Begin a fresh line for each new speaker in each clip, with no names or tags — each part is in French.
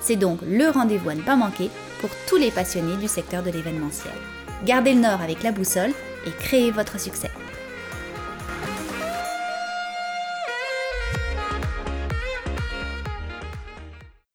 C'est donc le rendez-vous à ne pas manquer pour tous les passionnés du secteur de l'événementiel. Gardez le nord avec la boussole et créez votre succès.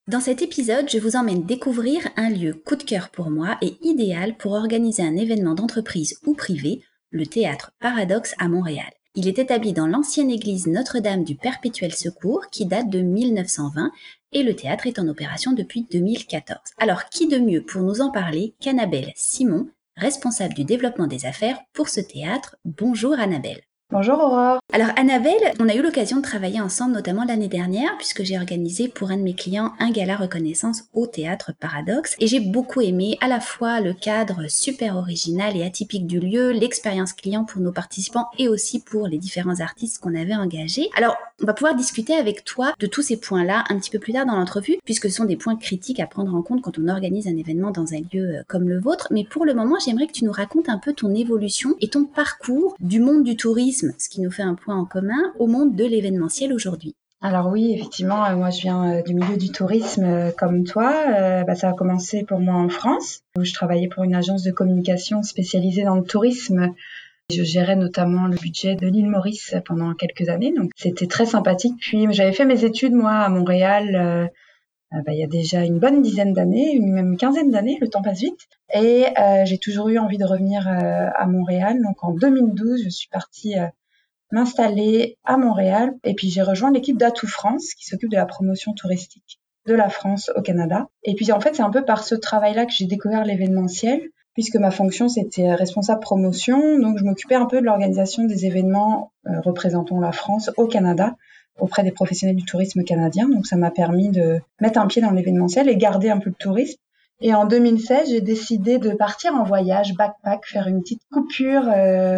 Dans cet épisode, je vous emmène découvrir un lieu coup de cœur pour moi et idéal pour organiser un événement d'entreprise ou privé, le théâtre Paradoxe à Montréal. Il est établi dans l'ancienne église Notre-Dame du Perpétuel Secours qui date de 1920 et le théâtre est en opération depuis 2014. Alors qui de mieux pour nous en parler qu'Annabelle Simon, responsable du développement des affaires pour ce théâtre? Bonjour Annabelle.
Bonjour Aurore.
Alors Annabelle, on a eu l'occasion de travailler ensemble notamment l'année dernière puisque j'ai organisé pour un de mes clients un gala reconnaissance au théâtre Paradoxe et j'ai beaucoup aimé à la fois le cadre super original et atypique du lieu, l'expérience client pour nos participants et aussi pour les différents artistes qu'on avait engagés. Alors on va pouvoir discuter avec toi de tous ces points-là un petit peu plus tard dans l'entrevue puisque ce sont des points critiques à prendre en compte quand on organise un événement dans un lieu euh, comme le vôtre. Mais pour le moment, j'aimerais que tu nous racontes un peu ton évolution et ton parcours du monde du tourisme ce qui nous fait un point en commun, au monde de l'événementiel aujourd'hui.
Alors oui, effectivement, euh, moi je viens euh, du milieu du tourisme euh, comme toi. Bah, ça a commencé pour moi en France, où je travaillais pour une agence de communication spécialisée dans le tourisme. Je gérais notamment le budget de l'île Maurice pendant quelques années, donc c'était très sympathique. Puis j'avais fait mes études moi à Montréal. Bah, il y a déjà une bonne dizaine d'années, une même quinzaine d'années, le temps passe vite. Et j'ai toujours eu envie de revenir à Montréal. Donc en 2012, je suis partie m'installer à Montréal et puis j'ai rejoint l'équipe d'Atout France qui s'occupe de la promotion touristique de la France au Canada. Et puis en fait, c'est un peu par ce travail-là que j'ai découvert l'événementiel puisque ma fonction c'était responsable promotion, donc je m'occupais un peu de l'organisation des événements euh, représentant la France au Canada auprès des professionnels du tourisme canadien. Donc ça m'a permis de mettre un pied dans l'événementiel et garder un peu le tourisme. Et en 2016, j'ai décidé de partir en voyage, backpack, faire une petite coupure euh,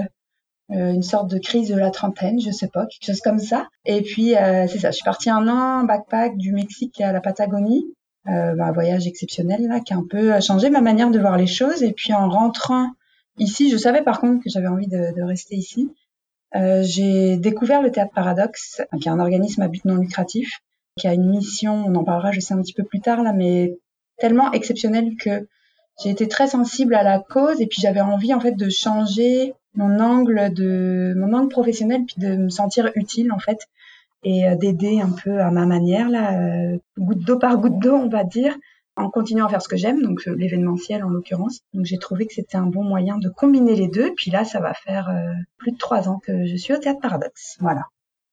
euh, une sorte de crise de la trentaine, je sais pas, quelque chose comme ça. Et puis euh, c'est ça, je suis partie un an backpack du Mexique à la Patagonie, euh, bah, un voyage exceptionnel là qui a un peu changé ma manière de voir les choses. Et puis en rentrant ici, je savais par contre que j'avais envie de, de, rester ici. Euh, j'ai découvert le théâtre Paradoxe, qui est un organisme à but non lucratif, qui a une mission, on en parlera je sais un petit peu plus tard là, mais tellement exceptionnelle que j'ai été très sensible à la cause et puis j'avais envie en fait de changer mon angle de mon angle professionnel puis de me sentir utile en fait et euh, d'aider un peu à ma manière là euh, goutte d'eau par goutte d'eau on va dire en continuant à faire ce que j'aime donc euh, l'événementiel en l'occurrence donc j'ai trouvé que c'était un bon moyen de combiner les deux puis là ça va faire plus de trois ans que je suis au théâtre Paradoxe voilà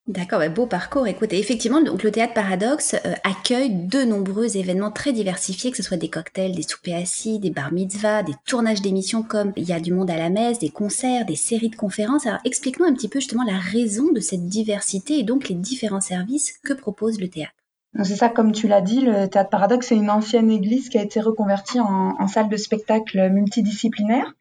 D'accord, beau parcours. Écoute, effectivement, donc le théâtre Paradoxe euh, accueille de nombreux événements très diversifiés, que ce soit des cocktails, des soupers assis, des bar mitzvahs, des tournages d'émissions comme Il y a du monde à la messe, des concerts, des séries de conférences. Alors explique-nous un petit peu justement la raison de cette diversité et donc les différents services que propose le théâtre.
C'est ça, comme tu l'as dit, le théâtre Paradoxe, c'est une ancienne église qui a été reconvertie en, salle de spectacle multidisciplinaire.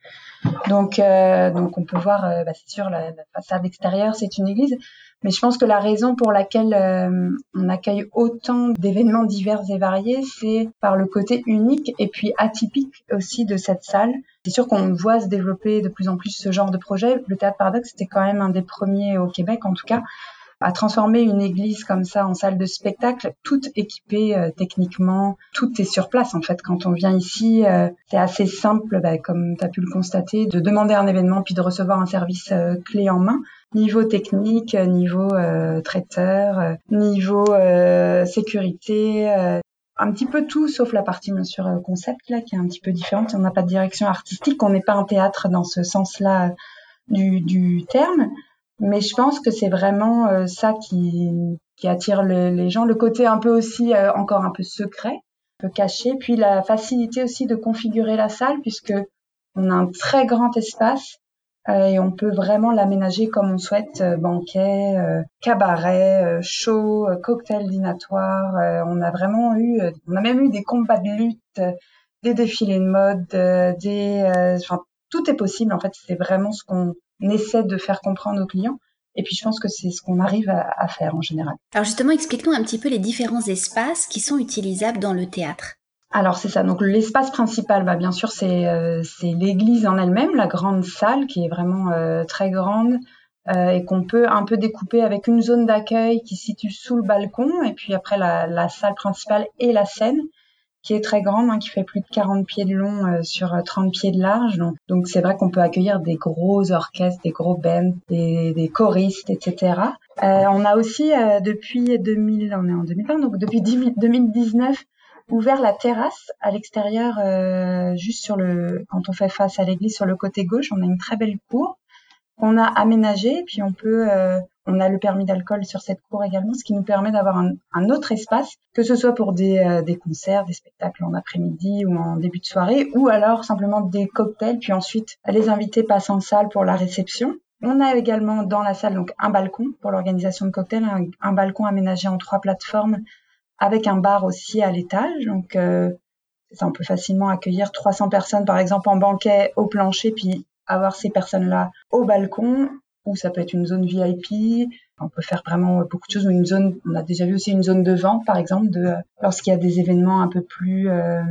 Donc, euh, donc on peut voir, euh, bah, c'est sûr, la, façade extérieure, c'est une église, mais je pense que la raison pour laquelle euh, on accueille autant d'événements divers et variés, c'est par le côté unique et puis atypique aussi de cette salle. C'est sûr qu'on voit se développer de plus en plus ce genre de projet. Le Théâtre Paradoxe, c'était quand même un des premiers au Québec, en tout cas, à transformer une église comme ça en salle de spectacle, toute équipée euh, techniquement, tout est sur place en fait. Quand on vient ici, euh, c'est assez simple, bah, comme tu as pu le constater, de demander un événement puis de recevoir un service clé en main niveau technique, niveau euh, traiteur, euh, niveau euh, sécurité, un petit peu tout, sauf la partie bien sûr concept là, qui est un petit peu différente. On n'a pas de direction artistique, on n'est pas un théâtre dans ce sens-là du, du terme. Mais je pense que c'est vraiment ça qui, qui attire les gens, le côté un peu aussi encore un peu secret, un peu caché, puis la facilité aussi de configurer la salle puisque on a un très grand espace euh, et on peut vraiment l'aménager comme on souhaite, euh, banquet, euh, cabaret, show, cocktail dînatoire. on a vraiment eu, on a même eu des combats de lutte des défilés de mode, des, enfin, tout est possible. En fait, c'est vraiment ce qu'on essaie de faire comprendre aux clients. Et puis je pense que c'est ce qu'on arrive à, faire en général.
Alors justement, explique-nous un petit peu les différents espaces qui sont utilisables dans le théâtre.
Alors c'est ça. Donc l'espace principal, bah, bien sûr, c'est euh, l'église en elle-même, la grande salle qui est vraiment euh, très grande euh, et qu'on peut un peu découper avec une zone d'accueil qui se situe sous le balcon et puis après la, la salle principale et la scène qui est très grande, hein, qui fait plus de 40 pieds de long euh, sur 30 euh, pieds de large. Donc, c'est vrai qu'on peut accueillir des gros orchestres, des gros bands, des, choristes, etc. Euh, on a aussi depuis 2000, on est en 2020, donc depuis 2019 ouvert la terrasse à l'extérieur, juste sur le, quand on fait face à l'église sur le côté gauche, on a une très belle cour qu'on a aménagée, puis on peut on a le permis d'alcool sur cette cour également, ce qui nous permet d'avoir un, autre espace, que ce soit pour euh, des, concerts, des spectacles en après-midi ou en début de soirée, ou alors simplement des cocktails, puis ensuite les invités passent en salle pour la réception. On a également dans la salle donc un balcon pour l'organisation de cocktails, un, balcon aménagé en trois plateformes avec un bar aussi à l'étage. Donc euh, ça, on peut facilement accueillir 300 personnes par exemple en banquet au plancher, puis avoir ces personnes-là au balcon ou ça peut être une zone VIP. On peut faire vraiment beaucoup de choses. Une zone, on a déjà vu aussi une zone de vente, par exemple, de lorsqu'il y a des événements un peu plus, euh,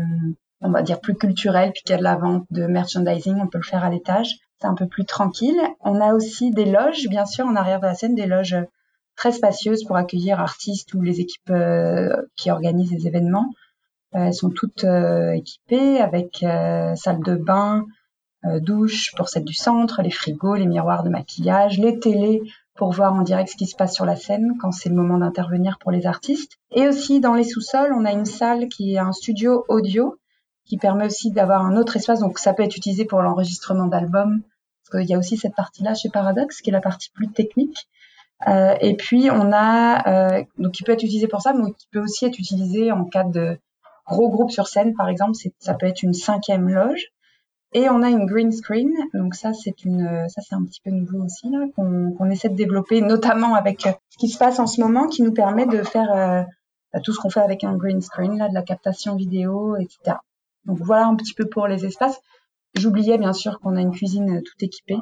on va dire plus culturels, puis qu'il y a de la vente de merchandising, on peut le faire à l'étage. C'est un peu plus tranquille. On a aussi des loges, bien sûr, en arrière de la scène, des loges très spacieuses pour accueillir artistes ou les équipes euh, qui organisent les événements. Euh, elles sont toutes équipées avec salle de bain, euh, douche pour celle du centre, les frigos, les miroirs de maquillage, les télés pour voir en direct ce qui se passe sur la scène quand c'est le moment d'intervenir pour les artistes. Et aussi dans les sous-sols, on a une salle qui est un studio audio qui permet aussi d'avoir un autre espace. Donc ça peut être utilisé pour l'enregistrement d'albums. Parce qu'il y a aussi cette partie-là chez Paradox qui est la partie plus technique. Euh, et puis on a euh, donc qui peut être utilisé pour ça, mais qui peut aussi être utilisé en cas de gros groupe sur scène, par exemple. Ça peut être une cinquième loge. Et on a une green screen, donc ça c'est une, ça c'est un petit peu nouveau aussi là, qu'on essaie de développer, notamment avec euh, ce qui se passe en ce moment, qui nous permet de faire euh, bah, tout ce qu'on fait avec un green screen là, de la captation vidéo, etc. Donc voilà un petit peu pour les espaces. J'oubliais bien sûr qu'on a une cuisine euh, toute équipée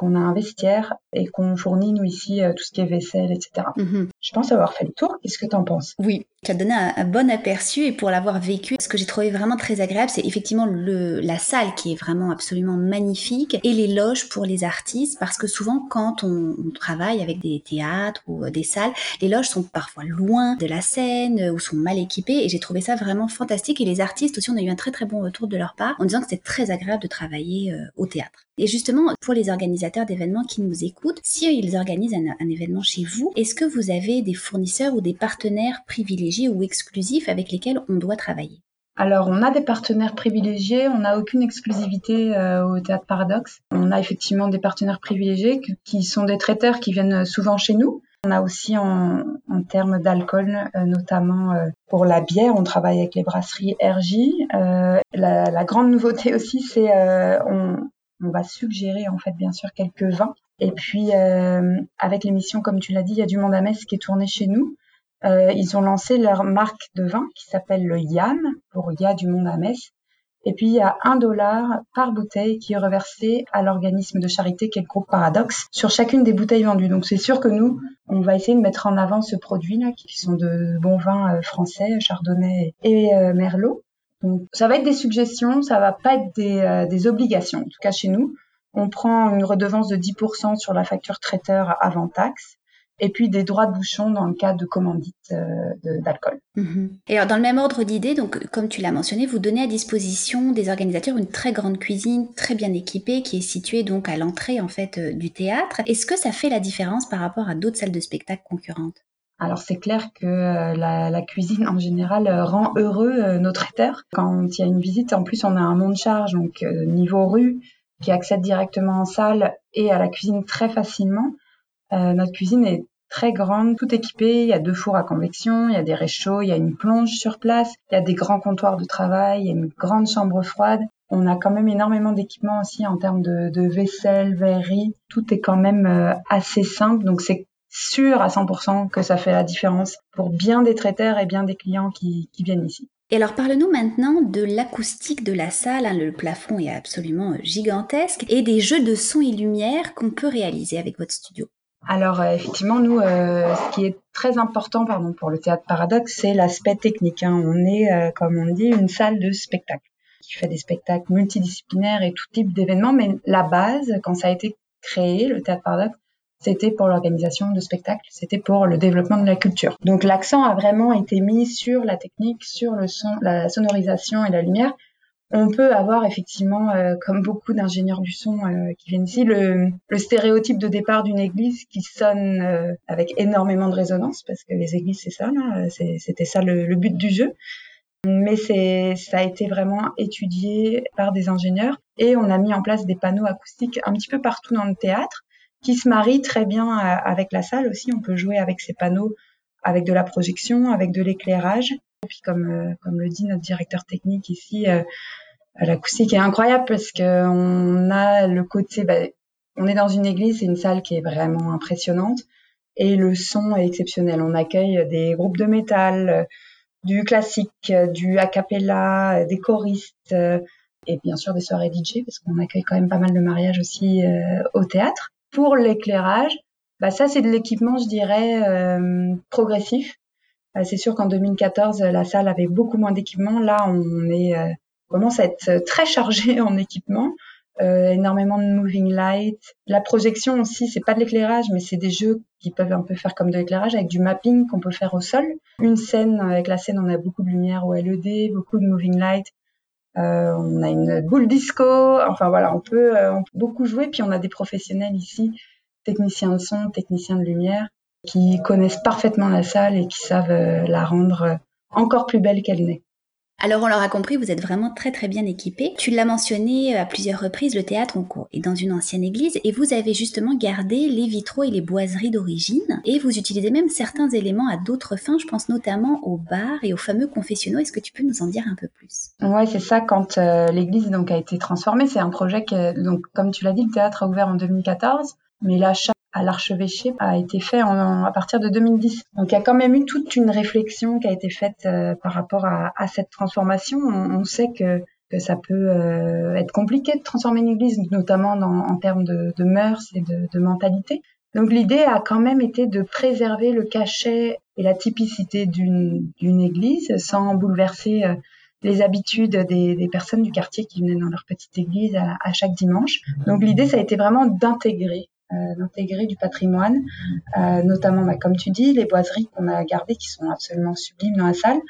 qu'on a un vestiaire et qu'on fournit nous ici euh, tout ce qui est vaisselle, etc. Mhm. Je pense avoir fait le tour. Qu'est-ce que tu en penses?
Oui, tu as donné un, bon aperçu et pour l'avoir vécu, ce que j'ai trouvé vraiment très agréable, c'est effectivement le, la salle qui est vraiment absolument magnifique et les loges pour les artistes parce que souvent quand on, travaille avec des théâtres ou euh, des salles, les loges sont parfois loin de la scène euh, ou sont mal équipées et j'ai trouvé ça vraiment fantastique et les artistes aussi on a eu un très très bon retour de leur part en disant que c'était très agréable de travailler au théâtre. Et justement, pour les organisateurs d'événements qui nous écoutent, si ils organisent un, événement chez vous, est-ce que vous avez des fournisseurs ou des partenaires privilégiés ou exclusifs avec lesquels on doit travailler?
Alors, on a des partenaires privilégiés, on n'a aucune exclusivité euh, au Théâtre Paradoxe. On a effectivement des partenaires privilégiés qui sont des traiteurs qui viennent souvent chez nous. On a aussi en, termes d'alcool, euh, notamment euh, pour la bière, on travaille avec les brasseries RJ. La, la, grande nouveauté aussi, c'est on, on va suggérer en fait bien sûr quelques vins. Et puis euh, avec l'émission, comme tu l'as dit, il y a du monde à Metz qui est tourné chez nous. Euh, ils ont lancé leur marque de vin qui s'appelle le YAM pour Il y a du monde à Metz. Et puis il y a un dollar par bouteille qui est reversé à l'organisme de charité qui est le groupe Paradoxe sur chacune des bouteilles vendues. Donc c'est sûr que nous, on va essayer de mettre en avant ce produit là, qui sont de bons vins euh, français, Chardonnay et Merlot. Donc, ça va être des suggestions, ça va pas être des, euh, des, obligations. En tout cas, chez nous, on prend une redevance de 10% sur la facture traiteur avant taxe et puis des droits de bouchon dans le cas de commandite euh, d'alcool.
Mhm. Et alors, dans le même ordre d'idée, donc comme tu l'as mentionné, vous donnez à disposition des organisateurs une très grande cuisine, très bien équipée, qui est située donc à l'entrée en fait euh, du théâtre. Est-ce que ça fait la différence par rapport à d'autres salles de spectacle concurrentes?
Alors c'est clair que euh, la, cuisine en général euh, rend heureux euh, nos traiteurs. Quand il y a une visite, en plus on a un monde charge, donc niveau rue, qui accède directement en salle et à la cuisine très facilement. notre cuisine est très grande, tout équipée. Il y a deux fours à convection, il y a des réchauds, il y a une plonge sur place, il y a des grands comptoirs de travail, il y a une grande chambre froide. On a quand même énormément d'équipements aussi en termes de, de vaisselle, verrerie. Tout est quand même assez simple, donc c'est sûr à 100% que ça fait la différence pour bien des traiteurs et bien des clients qui, viennent ici.
Et alors parle-nous maintenant de l'acoustique de la salle, hein. le plafond est absolument gigantesque, et des jeux de son et lumière qu'on peut réaliser avec votre studio.
Alors euh, effectivement, nous, euh, ce qui est très important pardon, pour le théâtre paradoxe, c'est l'aspect technique. Hein. On est, euh, comme on dit, une salle de spectacle qui fait des spectacles multidisciplinaires et tout type d'événements. Mais la base, quand ça a été créé, le théâtre paradoxe, c'était pour l'organisation de spectacles, c'était pour le développement de la culture. Donc l'accent a vraiment été mis sur la technique, sur le son, la sonorisation et la lumière, on peut avoir effectivement, euh, comme beaucoup d'ingénieurs du son euh, qui viennent ici, le, stéréotype de départ d'une église qui sonne euh, avec énormément de résonance, parce que les églises, c'est ça, c'était ça le, but du jeu. Mais c'est, ça a été vraiment étudié par des ingénieurs et on a mis en place des panneaux acoustiques un petit peu partout dans le théâtre qui se marient très bien avec la salle aussi. On peut jouer avec ces panneaux, avec de la projection, avec de l'éclairage. Et puis comme, comme le dit notre directeur technique ici, L'acoustique est incroyable parce que on a le côté, bah, on est dans une église, c'est une salle qui est vraiment impressionnante et le son est exceptionnel. On accueille des groupes de métal, du classique, du a cappella, des choristes et bien sûr des soirées DJ parce qu'on accueille quand même pas mal de mariages aussi euh, au théâtre. Pour l'éclairage, bah ça c'est de l'équipement, je dirais, euh, progressif. Euh, c'est sûr qu'en 2014, la salle avait beaucoup moins d'équipement. Là, on est commence à être euh, très chargé en équipement. Euh, énormément de moving light. La projection aussi, c'est pas de l'éclairage, mais c'est des jeux qui peuvent un peu faire comme de l'éclairage avec du mapping qu'on peut faire au sol. Une scène, avec la scène, on a beaucoup de lumière au LED, beaucoup de moving light. Euh, on a une boule disco. Enfin voilà, on peut, euh, on peut beaucoup jouer. Puis on a des professionnels ici, techniciens de son, techniciens de lumière, qui connaissent parfaitement la salle et qui savent euh, la rendre encore plus belle qu'elle n'est.
Alors on l'aura compris, vous êtes vraiment très très bien équipé. Tu l'as mentionné à plusieurs reprises, le théâtre en cours est dans une ancienne église et vous avez justement gardé les vitraux et les boiseries d'origine et vous utilisez même certains éléments à d'autres fins. Je pense notamment aux bars et aux fameux confessionnaux. Est-ce que tu peux nous en dire un peu plus?
Ouais, c'est ça. Quand euh, l'église donc a été transformée, c'est un projet que donc comme tu l'as dit, le théâtre a ouvert en 2014, mais l'achat à l'archevêché a été fait en, à partir de 2010. Donc il y a quand même eu toute une réflexion qui a été faite euh, par rapport à, à, cette transformation. On, on sait que, que ça peut euh, être compliqué de transformer une église, notamment dans, en termes de, de mœurs et de, de mentalité. Donc l'idée a quand même été de préserver le cachet et la typicité d'une église sans bouleverser euh, les habitudes des, des, personnes du quartier qui venaient dans leur petite église à, à chaque dimanche. Donc l'idée, ça a été vraiment d'intégrer euh, d'intégrer du patrimoine, euh, notamment, bah, comme tu dis, les boiseries qu'on a gardées qui sont absolument sublimes dans la salle,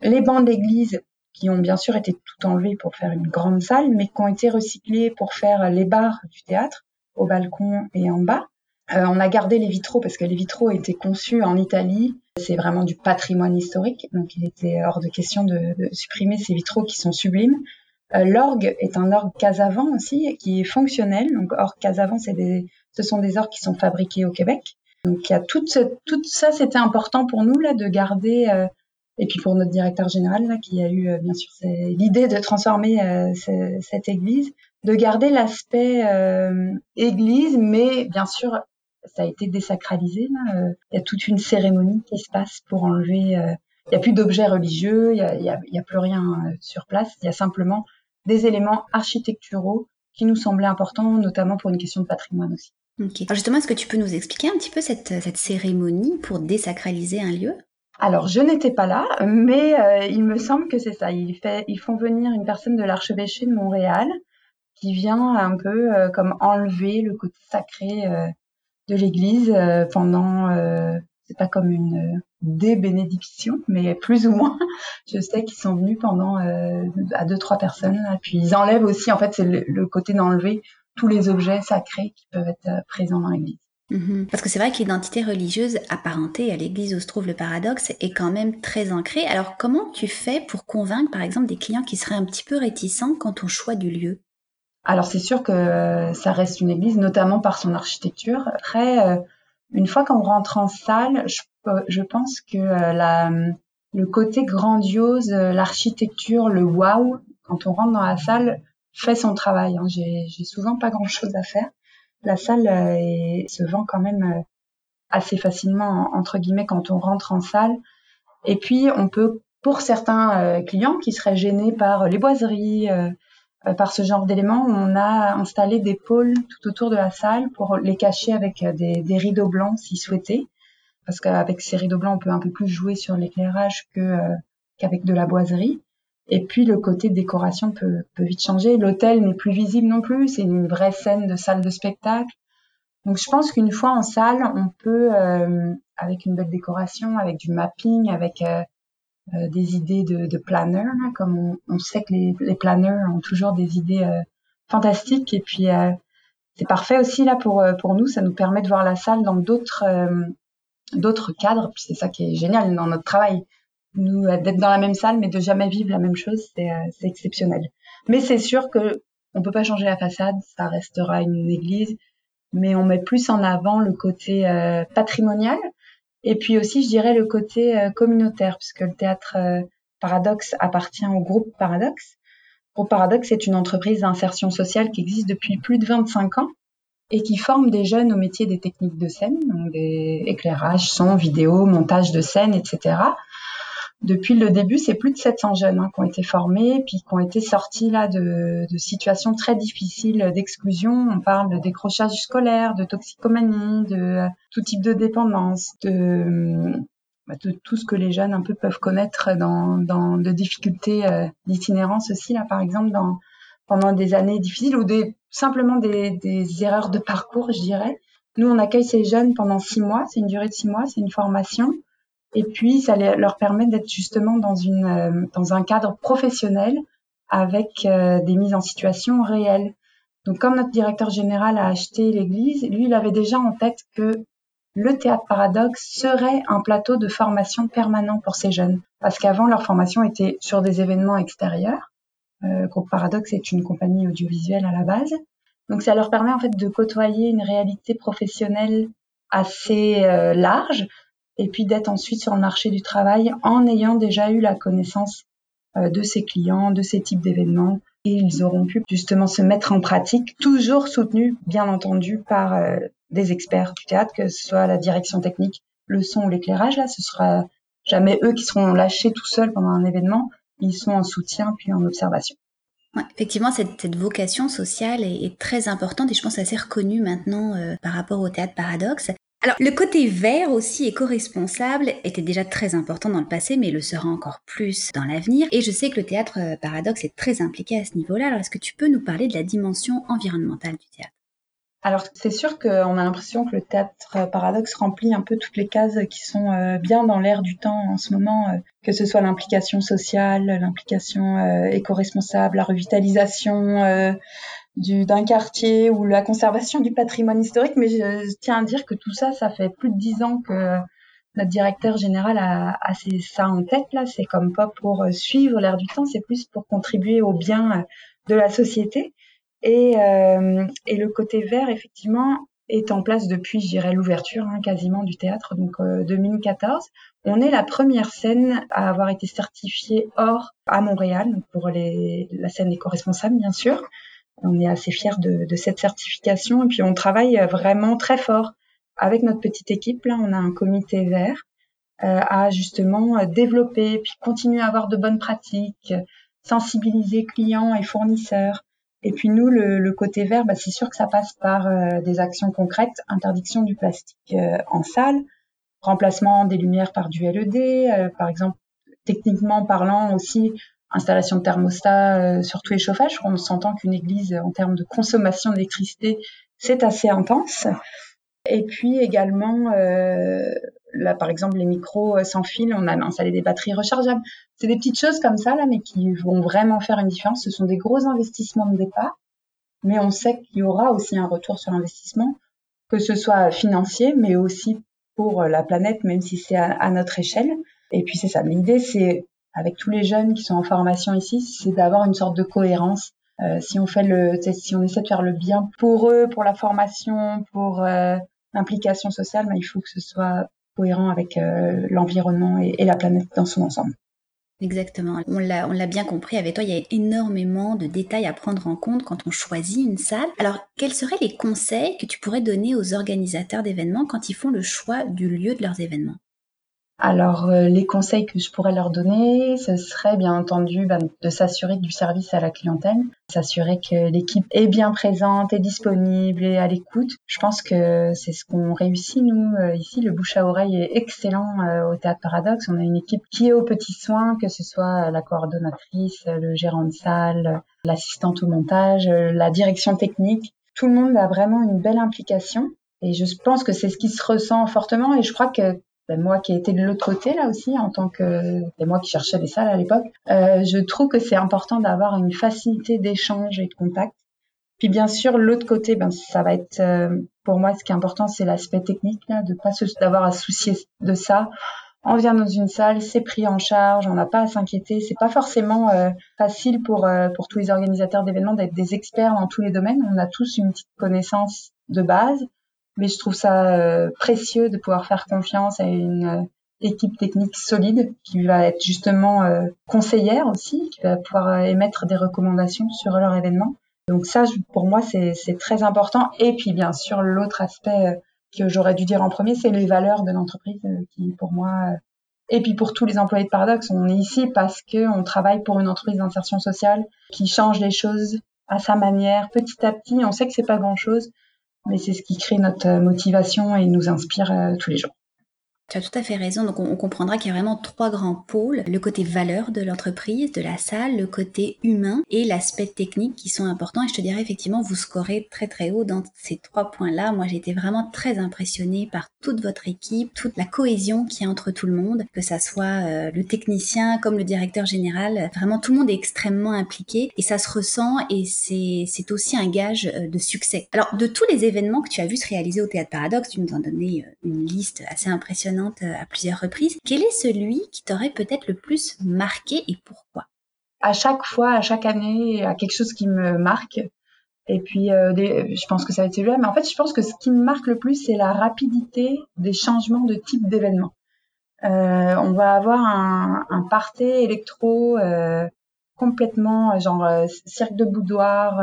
les bancs d'église qui ont bien sûr été tout enlevés pour faire une grande salle, mais qui ont été recyclés pour faire les bars du théâtre, au balcon et en bas. Euh, on a gardé les vitraux parce que les vitraux étaient conçus en Italie. C'est vraiment du patrimoine historique, donc il était hors de question de supprimer ces vitraux qui sont sublimes. Euh, l'orgue est un orgue casavant aussi, qui est fonctionnel. Donc orgue casavant, des ce sont des orgues qui sont fabriqués au Québec. Donc il y a tout, tout ça, c'était important pour nous là de garder euh, et puis pour notre directeur général là qui a eu euh, bien sûr l'idée de transformer euh, cette église, de garder l'aspect église, mais bien sûr ça a été désacralisé. Il y a toute une cérémonie qui se passe pour enlever. il n'y a plus d'objets religieux, il n'y a, a, a plus rien sur place. Il y a simplement des éléments architecturaux qui nous semblaient importants, notamment pour une question de patrimoine aussi.
Alors justement, est-ce que tu peux nous expliquer un petit peu cette, cette cérémonie pour désacraliser un lieu?
Alors, je n'étais pas là, mais euh, il me semble que c'est ça. Ils, fait, ils font venir une personne de l'archevêché de Montréal qui vient un peu euh, comme enlever le côté sacré euh, de l'Église pendant, c'est pas comme une débénédiction, mais plus ou moins. Je sais qu'ils sont venus pendant à deux trois personnes. puis ils enlèvent aussi, en fait, c'est le côté d'enlever tous les objets sacrés qui peuvent être euh, présents dans l'église.
Mhm. Parce que c'est vrai que l'identité religieuse apparentée à l'église où se trouve le paradoxe est quand même très ancrée. Alors comment tu fais pour convaincre par exemple des clients qui seraient un petit peu réticents quant au choix du lieu?
Alors c'est sûr que euh, ça reste une église, notamment par son architecture. Après, euh, une fois qu'on rentre en salle, je, pense que la, le côté grandiose, l'architecture, le wow, quand on rentre dans la salle, fait son travail. Hein. J'ai souvent pas grand-chose à faire. La salle euh, se vend quand même euh, assez facilement entre guillemets quand on rentre en salle. Et puis on peut pour certains clients qui seraient gênés par les boiseries, par ce genre d'éléments, on a installé des pôles tout autour de la salle pour les cacher avec des, des rideaux blancs si souhaité. Parce qu'avec ces rideaux blancs, on peut un peu plus jouer sur l'éclairage que, qu'avec de la boiserie. Et puis le côté décoration peut, peut vite changer. L'hôtel n'est plus visible non plus, c'est une vraie scène de salle de spectacle. Donc je pense qu'une fois en salle, on peut, euh, avec une belle décoration, avec du mapping, avec euh, euh des idées de, de planner, comme on, on, sait que les, les planners ont toujours des idées euh, fantastiques. Et puis c'est parfait aussi là pour pour nous, ça nous permet de voir la salle dans d'autres d'autres cadres. Puis c'est ça qui est génial dans notre travail. Nous d'être dans la même salle mais de jamais vivre la même chose c'est euh, exceptionnel. Mais c'est sûr que on peut pas changer la façade. Ça restera une église. Mais on met plus en avant le côté euh, patrimonial et puis aussi je dirais le côté euh, communautaire puisque le théâtre Paradoxe appartient au groupe Paradoxe groupe Paradoxe est une entreprise d'insertion sociale qui existe depuis plus de 25 ans et qui forme des jeunes au métier des techniques de scène, donc des éclairages, son, vidéo, montage de scène, etc. Depuis le début, c'est plus de 700 jeunes hein, qui ont été formés, puis qui ont été sortis là de, de situations très difficiles d'exclusion. On parle de décrochage scolaire, de toxicomanie, de euh, tout type de dépendance, de, bah, de, tout ce que les jeunes un peu peuvent connaître dans, dans de difficultés euh, d'itinérance aussi là, par exemple, dans, pendant des années difficiles ou des simplement des, des erreurs de parcours, je dirais. Nous, on accueille ces jeunes pendant six mois. C'est une durée de six mois, c'est une formation. Et puis, ça leur permet d'être justement dans, une, euh, dans un cadre professionnel avec euh, des mises en situation réelles. Donc, comme notre directeur général a acheté l'église, lui, il avait déjà en tête que le théâtre paradoxe serait un plateau de formation permanent pour ces jeunes. Parce qu'avant, leur formation était sur des événements extérieurs. Euh, Groupe Paradoxe est une compagnie audiovisuelle à la base. Donc, ça leur permet en fait de côtoyer une réalité professionnelle assez euh, large, et puis d'être ensuite sur le marché du travail en ayant déjà eu la connaissance euh, de ses clients, de ces types d'événements. Et ils auront pu justement se mettre en pratique, toujours soutenus, bien entendu, par euh, des experts du théâtre, que ce soit la direction technique, le son ou l'éclairage. Là, ce sera jamais eux qui seront lâchés tout seuls pendant un événement. Ils sont en soutien puis en observation.
Effectivement, cette, cette, vocation sociale est, est, très importante et je pense assez reconnue maintenant euh, par rapport au théâtre paradoxe. Alors, le côté vert aussi éco-responsable était déjà très important dans le passé, mais le sera encore plus dans l'avenir. Et je sais que le théâtre euh, Paradoxe est très impliqué à ce niveau-là. Alors, est-ce que tu peux nous parler de la dimension environnementale du théâtre?
Alors c'est sûr qu'on a l'impression que le théâtre paradoxe remplit un peu toutes les cases qui sont euh, bien dans l'air du temps en ce moment, euh, que ce soit l'implication sociale, l'implication éco-responsable, la revitalisation d'un quartier ou la conservation du patrimoine historique, mais je, tiens à dire que tout ça, ça fait plus de dix ans que notre directeur général a, a ça en tête là. C'est comme pas pour euh, suivre l'air du temps, c'est plus pour contribuer au bien euh, de la société. Et, euh, et le côté vert, effectivement, est en place depuis, je dirais, l'ouverture hein, quasiment du théâtre, donc 2014. On est la première scène à avoir été certifiée or à Montréal, pour les, la scène éco-responsable, bien sûr. On est assez fiers de, de, cette certification et puis on travaille vraiment très fort avec notre petite équipe. Là, on a un comité vert euh, à justement développer puis continuer à avoir de bonnes pratiques, sensibiliser clients et fournisseurs. Et puis nous, le, le côté vert, bah, c'est sûr que ça passe par euh, des actions concrètes, interdiction du plastique euh, en salle, remplacement des lumières par du LED, euh, par exemple techniquement parlant aussi installation de thermostat euh, sur tous les chauffages. On s'entend qu'une église, en termes de consommation d'électricité, c'est assez intense. Et puis également, euh, là par exemple, les micros euh, sans fil, on a installé des batteries rechargeables. C'est des petites choses comme ça, là, mais qui vont vraiment faire une différence. Ce sont des gros investissements de départ, mais on sait qu'il y aura aussi un retour sur investissement, que ce soit financier, mais aussi pour la planète, même si c'est à, à notre échelle. Et puis c'est ça. L'idée, c'est avec tous les jeunes qui sont en formation ici, c'est d'avoir une sorte de cohérence. Euh, si on fait le, si on essaie de faire le bien pour eux, pour la formation, pour euh, l'implication sociale, mais il faut que ce soit cohérent avec euh, l'environnement et, et, la planète dans son ensemble.
Exactement. On l'a, on l'a bien compris avec toi, il y a énormément de détails à prendre en compte quand on choisit une salle. Alors, quels seraient les conseils que tu pourrais donner aux organisateurs d'événements quand ils font le choix du lieu de leurs événements?
Alors, euh, les conseils que je pourrais leur donner, ce serait bien entendu ben, de s'assurer du service à la clientèle, s'assurer que l'équipe est bien présente, est disponible et à l'écoute. Je pense que c'est ce qu'on réussit, nous, euh, ici. Le bouche à oreille est excellent euh, au Théâtre Paradoxe. On a une équipe qui est aux petits soins, que ce soit la coordonnatrice, le gérant de salle, l'assistante au montage, la direction technique. Tout le monde a vraiment une belle implication. Et je pense que c'est ce qui se ressent fortement. Et je crois que ben, moi qui ai été de l'autre côté là aussi en tant que et moi qui cherchais des salles à l'époque, euh, je trouve que c'est important d'avoir une facilité d'échange et de contact. Puis bien sûr l'autre côté, ben ça va être euh, pour moi ce qui est important c'est l'aspect technique là, de pas d'avoir à soucier de ça. On vient dans une salle, c'est pris en charge, on n'a pas à s'inquiéter. C'est pas forcément euh, facile pour euh, pour tous les organisateurs d'événements d'être des experts dans tous les domaines. On a tous une petite connaissance de base mais je trouve ça euh, précieux de pouvoir faire confiance à une euh, équipe technique solide qui va être justement euh, conseillère aussi, qui va pouvoir émettre des recommandations sur leur événement. Donc ça, pour moi, c'est très important. Et puis, bien sûr, l'autre aspect que j'aurais dû dire en premier, c'est les valeurs de l'entreprise qui, pour moi, et puis pour tous les employés de Paradox, on est ici parce que on travaille pour une entreprise d'insertion sociale qui change les choses à sa manière, petit à petit. On sait que c'est pas grand chose, mais c'est ce qui crée notre motivation et nous inspire euh, tous les jours.
Tu as tout à fait raison. Donc, on, comprendra qu'il y a vraiment trois grands pôles. Le côté valeur de l'entreprise, de la salle, le côté humain et l'aspect technique qui sont importants. Et je te dirais effectivement, vous scorez très très haut dans ces trois points-là. Moi, j'ai été vraiment très impressionnée par toute votre équipe, toute la cohésion qui y a entre tout le monde, que ça soit euh, le technicien comme le directeur général. Vraiment, tout le monde est extrêmement impliqué et ça se ressent et c'est aussi un gage euh, de succès. Alors, de tous les événements que tu as vu se réaliser au Théâtre Paradoxe, tu nous en donnais euh, une liste assez impressionnante euh, à plusieurs reprises. Quel est celui qui t'aurait peut-être le plus marqué et pourquoi?
À chaque fois, à chaque année, il y a quelque chose qui me marque. Et puis, euh, je pense que ça va être celui-là. Mais en fait, je pense que ce qui me marque le plus, c'est la rapidité des changements de type d'événement. Euh, on va avoir un, un party électro complètement genre cirque de boudoir.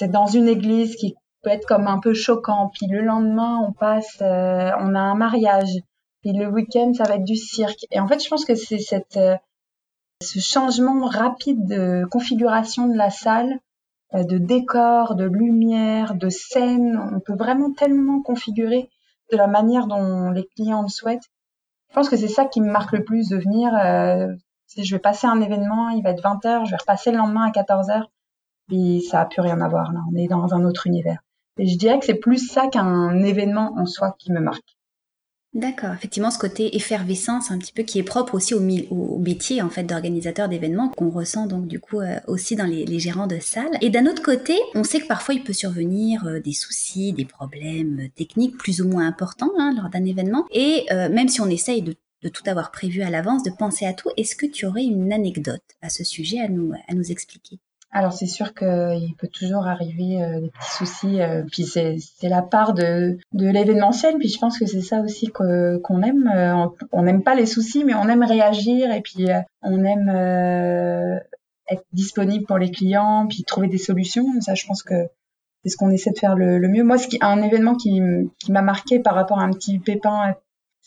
c'est dans une église qui peut être comme un peu choquant. Puis le lendemain, on passe, euh, on a un mariage. Puis le week-end, ça va être du cirque. Et en fait, je pense que c'est cette euh, ce changement rapide de configuration de la salle, euh, de décor, de lumière, de scène. On peut vraiment tellement configurer de la manière dont les clients le souhaitent. Je pense que c'est ça qui me marque le plus de venir. je vais passer un événement, il va être 20h, je vais repasser le lendemain à 14h. Puis ça a plus rien à voir là. On est dans un autre univers. Et je dirais que c'est plus ça qu'un événement en soi qui me marque.
D'accord, effectivement, ce côté effervescence un petit peu qui est propre aussi au, métier en fait d'organisateur d'événements qu'on ressent donc du coup euh, aussi dans les, gérants de salles. Et d'un autre côté, on sait que parfois il peut survenir euh, des soucis, des problèmes techniques plus ou moins importants hein, lors d'un événement. Et euh, même si on essaye de, de, tout avoir prévu à l'avance, de penser à tout, est-ce que tu aurais une anecdote à ce sujet à nous, à nous expliquer?
Alors c'est sûr qu'il peut toujours arriver euh, des petits soucis, euh, puis c'est la part de, de l'événementiel, puis je pense que c'est ça aussi qu'on aime. Euh, on n'aime pas les soucis, mais on aime réagir et puis on aime être disponible pour les clients, puis trouver des solutions. Ça, je pense que c'est ce qu'on essaie de faire le, mieux. Moi, ce qui, un événement qui, qui m'a marqué par rapport à un petit pépin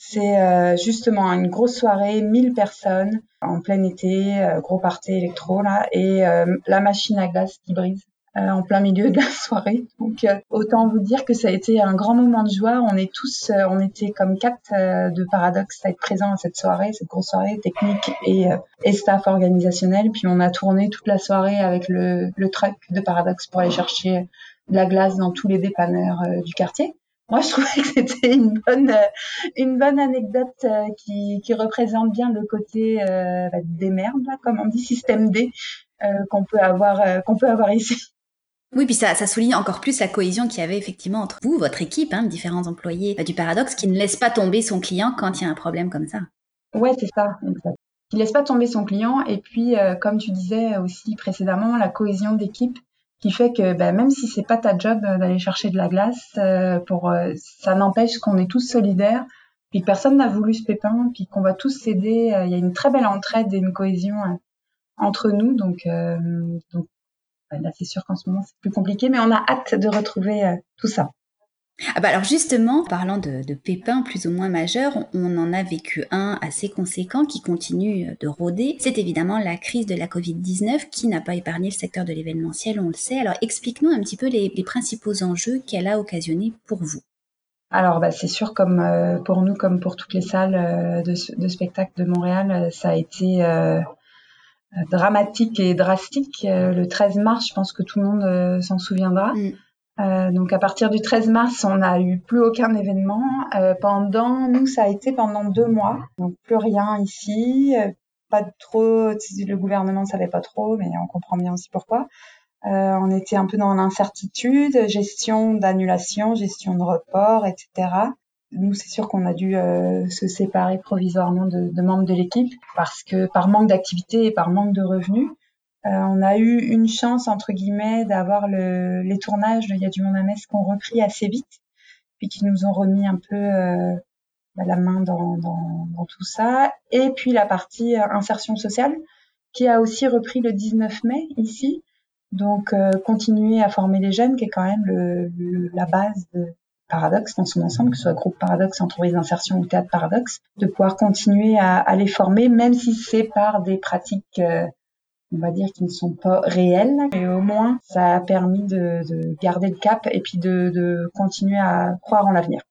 c'est euh, justement une grosse soirée, 1000 personnes en plein été, euh, gros party électro là, et euh, la machine à glace qui brise en plein milieu de la soirée. Donc autant vous dire que ça a été un grand moment de joie. On est tous, on était comme quatre de Paradoxe à être présents à cette soirée, cette grosse soirée technique et, et staff organisationnel. Puis on a tourné toute la soirée avec le, le truck de Paradoxe pour aller chercher de la glace dans tous les dépanneurs du quartier moi, je trouvais que c'était une bonne, euh, une bonne anecdote euh, qui, qui représente bien le côté euh, bah, des merdes, comme on dit, système D, euh, qu'on peut avoir, qu'on peut avoir ici.
Oui, puis ça, ça souligne encore plus la cohésion qu'il y avait effectivement entre vous, votre équipe, hein, différents employés du paradoxe, qui ne laisse pas tomber son client quand il y a un problème comme ça.
Ouais, c'est ça, exact. Qui laisse pas tomber son client, et puis, comme tu disais aussi précédemment, la cohésion d'équipe qui fait que ben, même si c'est pas ta job euh, d'aller chercher de la glace, euh, pour euh, ça n'empêche qu'on est tous solidaires, puis que personne n'a voulu ce pépin, puis qu'on va tous s'aider. Il y a une très belle entraide et une cohésion entre nous, donc, donc là c'est sûr qu'en ce moment c'est plus compliqué, mais on a hâte de retrouver tout ça.
Ah bah alors justement, parlant de, de, pépins plus ou moins majeurs, on en a vécu un assez conséquent qui continue de rôder. C'est évidemment la crise de la Covid-19 qui n'a pas épargné le secteur de l'événementiel, on le sait. Alors explique-nous un petit peu les, les principaux enjeux qu'elle a occasionné pour vous.
Alors bah, c'est sûr, comme euh, pour nous, comme pour toutes les salles euh, de, de, spectacle de Montréal, euh, ça a été dramatique et drastique. le 13 mars, je pense que tout le monde s'en souviendra. Mm. Euh, donc à partir du 13 mars, on n'a eu plus aucun événement. Euh, pendant nous, ça a été pendant deux mois, donc plus rien ici, euh, pas trop. Le gouvernement ne savait pas trop, mais on comprend bien aussi pourquoi. Euh, on était un peu dans l'incertitude, gestion d'annulation, gestion de report, etc. Nous, c'est sûr qu'on a dû se séparer provisoirement de, de membres de l'équipe parce que par manque d'activité et par manque de revenus. Euh, on a eu une chance entre guillemets d'avoir le, les tournages de Il y a du monde à Metz qu'on repris assez vite, puis qui nous ont remis un peu euh, bah, la main dans, dans, dans, tout ça. Et puis la partie euh, insertion sociale qui a aussi repris le 19 mai ici. Donc continuer à former les jeunes, qui est quand même le, la base de Paradoxe dans son ensemble, que ce soit groupe Paradoxe, entreprise d'insertion ou théâtre Paradoxe, de pouvoir continuer à, à les former, même si c'est par des pratiques on va dire, qui ne sont pas réels. Mais au moins, ça a permis de, de garder le cap et puis de, continuer à croire en l'avenir.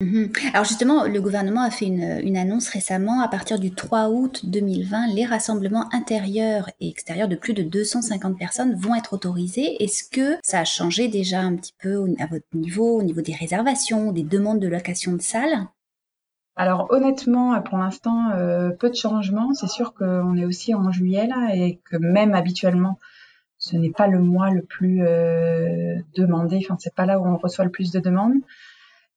Mhm. Alors justement, le gouvernement a fait une, annonce récemment. À partir du 3 août 2020, les rassemblements intérieurs et extérieurs de plus de 250 personnes vont être autorisés. Est-ce que ça a changé déjà un petit peu à votre niveau, au niveau des réservations, des demandes de location de salles
alors honnêtement, pour l'instant, euh, peu de changements. C'est sûr qu'on est aussi en juillet et que même habituellement, ce n'est pas le mois le plus euh, demandé. Enfin, c'est pas là où on reçoit le plus de demandes.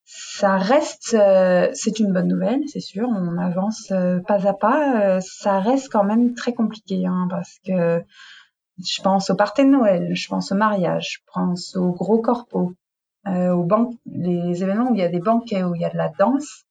Ça reste, euh, c'est une bonne nouvelle, c'est sûr. On avance pas à pas. ça reste quand même très compliqué hein, parce que je pense au party de Noël, je pense au mariage, je pense aux gros corpos, aux banques, les événements où il y a des banquets, où il y a de la danse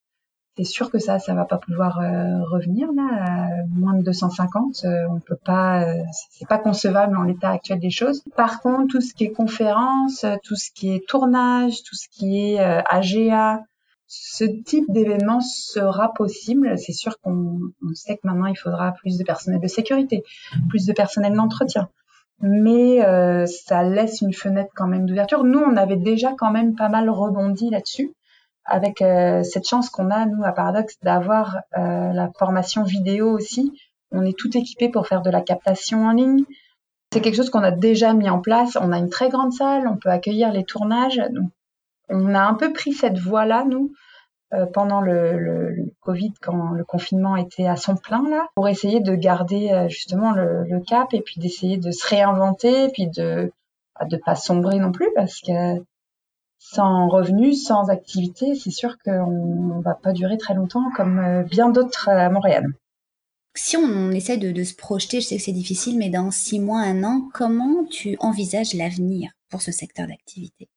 c'est sûr que ça, ça va pas pouvoir euh, revenir là. À moins de 250, euh, on peut pas, euh, c'est pas concevable en l'état actuel des choses. Par contre, tout ce qui est conférence, tout ce qui est tournage, tout ce qui est AGA, ce type d'événement sera possible. C'est sûr qu'on sait que maintenant il faudra plus de personnel de sécurité, plus de personnel d'entretien. Mais ça laisse une fenêtre quand même d'ouverture. Nous, on avait déjà quand même pas mal rebondi là-dessus avec euh, cette chance qu'on a, nous, à Paradox, d'avoir euh, la formation vidéo aussi. On est tout équipé pour faire de la captation en ligne. C'est quelque chose qu'on a déjà mis en place. On a une très grande salle, on peut accueillir les tournages. Donc, on a un peu pris cette voie-là, nous, euh, pendant le, le, Covid, quand le confinement était à son plein, là, pour essayer de garder justement le, le, cap et puis d'essayer de se réinventer, et puis de de pas sombrer non plus, parce que sans revenus, sans activité, c'est sûr qu'on ne va pas durer très longtemps comme euh, bien d'autres à Montréal.
Si on essaie de, de, se projeter, je sais que c'est difficile, mais dans six mois, un an, comment tu envisages l'avenir pour ce secteur d'activité?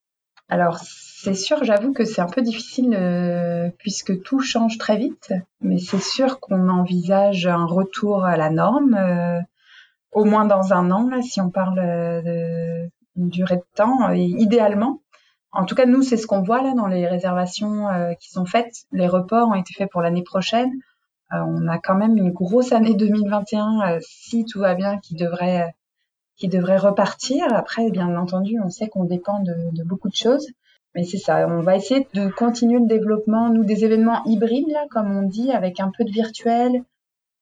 Alors, c'est sûr, j'avoue que c'est un peu difficile euh, puisque tout change très vite, mais c'est sûr qu'on envisage un retour à la norme, euh, au moins dans un an, là, si on parle de durée de temps, et idéalement. En tout cas, nous, c'est ce qu'on voit là dans les réservations euh, qui sont faites. Les reports ont été faits pour l'année prochaine. Euh, on a quand même une grosse année 2021, euh, si tout va bien, qui devrait qui devrait repartir. Après, bien entendu, on sait qu'on dépend de, de, beaucoup de choses. Mais c'est ça, on va essayer de continuer le développement, nous, des événements hybrides, là, comme on dit, avec un peu de virtuel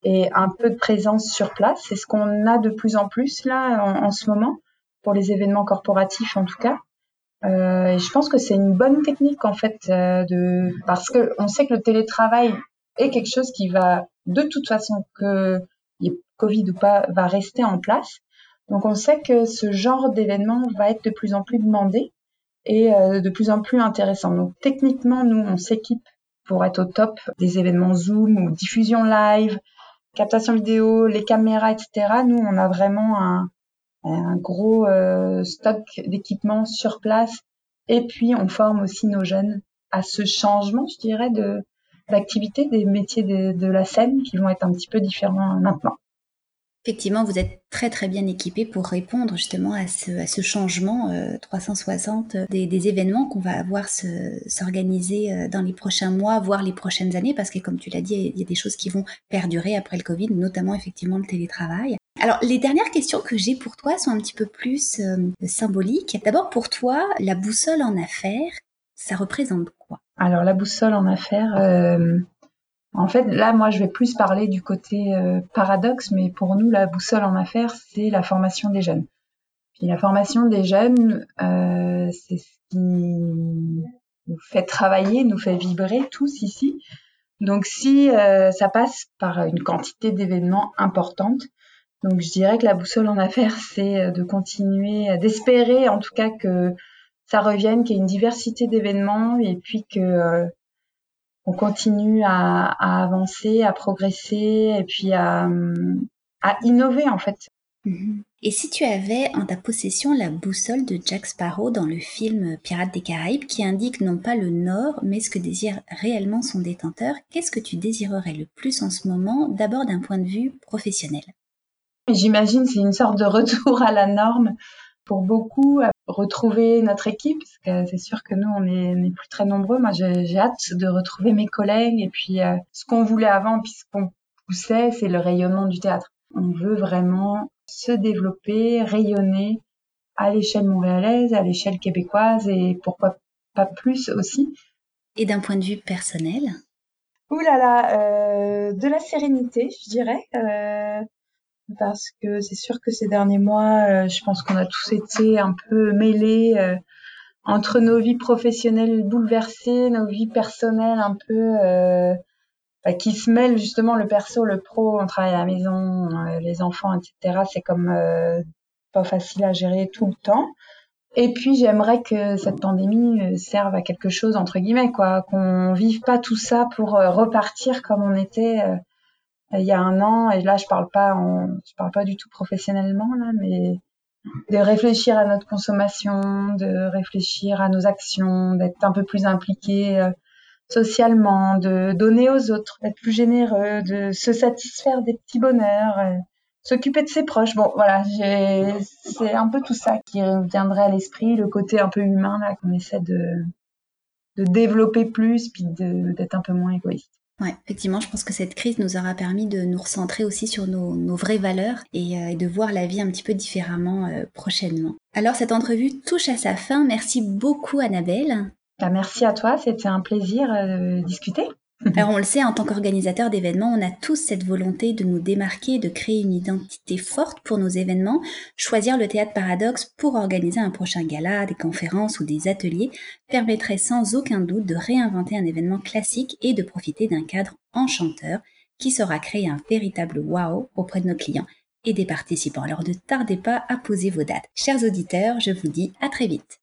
et un peu de présence sur place. C'est ce qu'on a de plus en plus, là, en, en ce moment, pour les événements corporatifs, en tout cas. Euh, je pense que c'est une bonne technique en fait euh, de parce que on sait que le télétravail est quelque chose qui va de toute façon que y ait Covid ou pas va rester en place. Donc on sait que ce genre d'événement va être de plus en plus demandé et euh, de plus en plus intéressant. Donc techniquement nous on s'équipe pour être au top des événements Zoom ou diffusion live, captation vidéo, les caméras, etc. Nous on a vraiment un, un gros euh, stock d'équipements sur place. Et puis, on forme aussi nos jeunes à ce changement, je dirais, de d'activité des métiers de, de, la scène qui vont être un petit peu différents maintenant.
Effectivement, vous êtes très très bien équipé pour répondre justement à ce, changement 360 euh, des, événements qu'on va avoir s'organiser euh, dans les prochains mois, voire les prochaines années, parce que comme tu l'as dit, il y a des choses qui vont perdurer après le Covid, notamment effectivement le télétravail. Alors, les dernières questions que j'ai pour toi sont un petit peu plus euh, symboliques. D'abord, pour toi, la boussole en affaires, ça représente quoi?
Alors, la boussole en affaires, en fait, là, moi, je vais plus parler du côté euh, paradoxe, mais pour nous, la boussole en affaires, c'est la formation des jeunes. Puis la formation des jeunes, euh, c'est ce qui nous fait travailler, nous fait vibrer tous ici. Donc, si euh, ça passe par une quantité d'événements importantes, donc je dirais que la boussole en affaires, c'est de continuer, d'espérer en tout cas que ça revienne, qu'il y ait une diversité d'événements et puis que on continue à, avancer, à progresser et puis à, innover en fait.
Mhm. Et si tu avais en ta possession la boussole de Jack Sparrow dans le film Pirates des Caraïbes qui indique non pas le nord mais ce que désire réellement son détenteur, qu'est-ce que tu désirerais le plus en ce moment, d'abord d'un point de vue professionnel?
J'imagine c'est une sorte de retour à la norme pour beaucoup retrouver notre équipe parce que c'est sûr que nous on est, plus très nombreux. Moi j'ai hâte de retrouver mes collègues et puis euh, ce qu'on voulait avant puis ce qu'on poussait c'est le rayonnement du théâtre. On veut vraiment se développer, rayonner à l'échelle montréalaise, à l'échelle québécoise et pourquoi pas plus aussi.
Et d'un point de vue personnel?
Ouh là là, euh, de la sérénité, je dirais. Euh, parce que c'est sûr que ces derniers mois, euh, je pense qu'on a tous été un peu mêlés euh, entre nos vies professionnelles bouleversées, nos vies personnelles un peu euh, bah, qui se mêlent justement le perso, le pro, on travaille à la maison, les enfants, etc. C'est comme pas facile à gérer tout le temps. Et puis j'aimerais que cette pandémie serve à quelque chose entre guillemets, quoi, qu'on vive pas tout ça pour repartir comme on était il y a un an, et là je parle pas, je parle pas du tout professionnellement là, mais de réfléchir à notre consommation, de réfléchir à nos actions, d'être un peu plus impliqué euh, socialement, de donner aux autres, d'être plus généreux, de se satisfaire des petits bonheurs, euh, s'occuper de ses proches. Bon, voilà, c'est un peu tout ça qui viendrait à l'esprit, le côté un peu humain là qu'on essaie de de développer plus, puis d'être un peu moins égoïste.
Ouais, effectivement, je pense que cette crise nous aura permis de nous recentrer aussi sur nos, vraies valeurs euh, et, de voir la vie un petit peu différemment euh, prochainement. Alors cette entrevue touche à sa fin. Merci beaucoup Annabelle.
Bah, merci à toi, c'était un plaisir euh, de discuter.
Alors on le sait, en tant qu'organisateur d'événements, on a tous cette volonté de nous démarquer, de créer une identité forte pour nos événements, choisir le théâtre paradoxe pour organiser un prochain gala, des conférences ou des ateliers permettrait sans aucun doute de réinventer un événement classique et de profiter d'un cadre enchanteur qui saura créer un véritable wow auprès de nos clients et des participants. Alors ne tardez pas à poser vos dates. Chers auditeurs, je vous dis à très vite.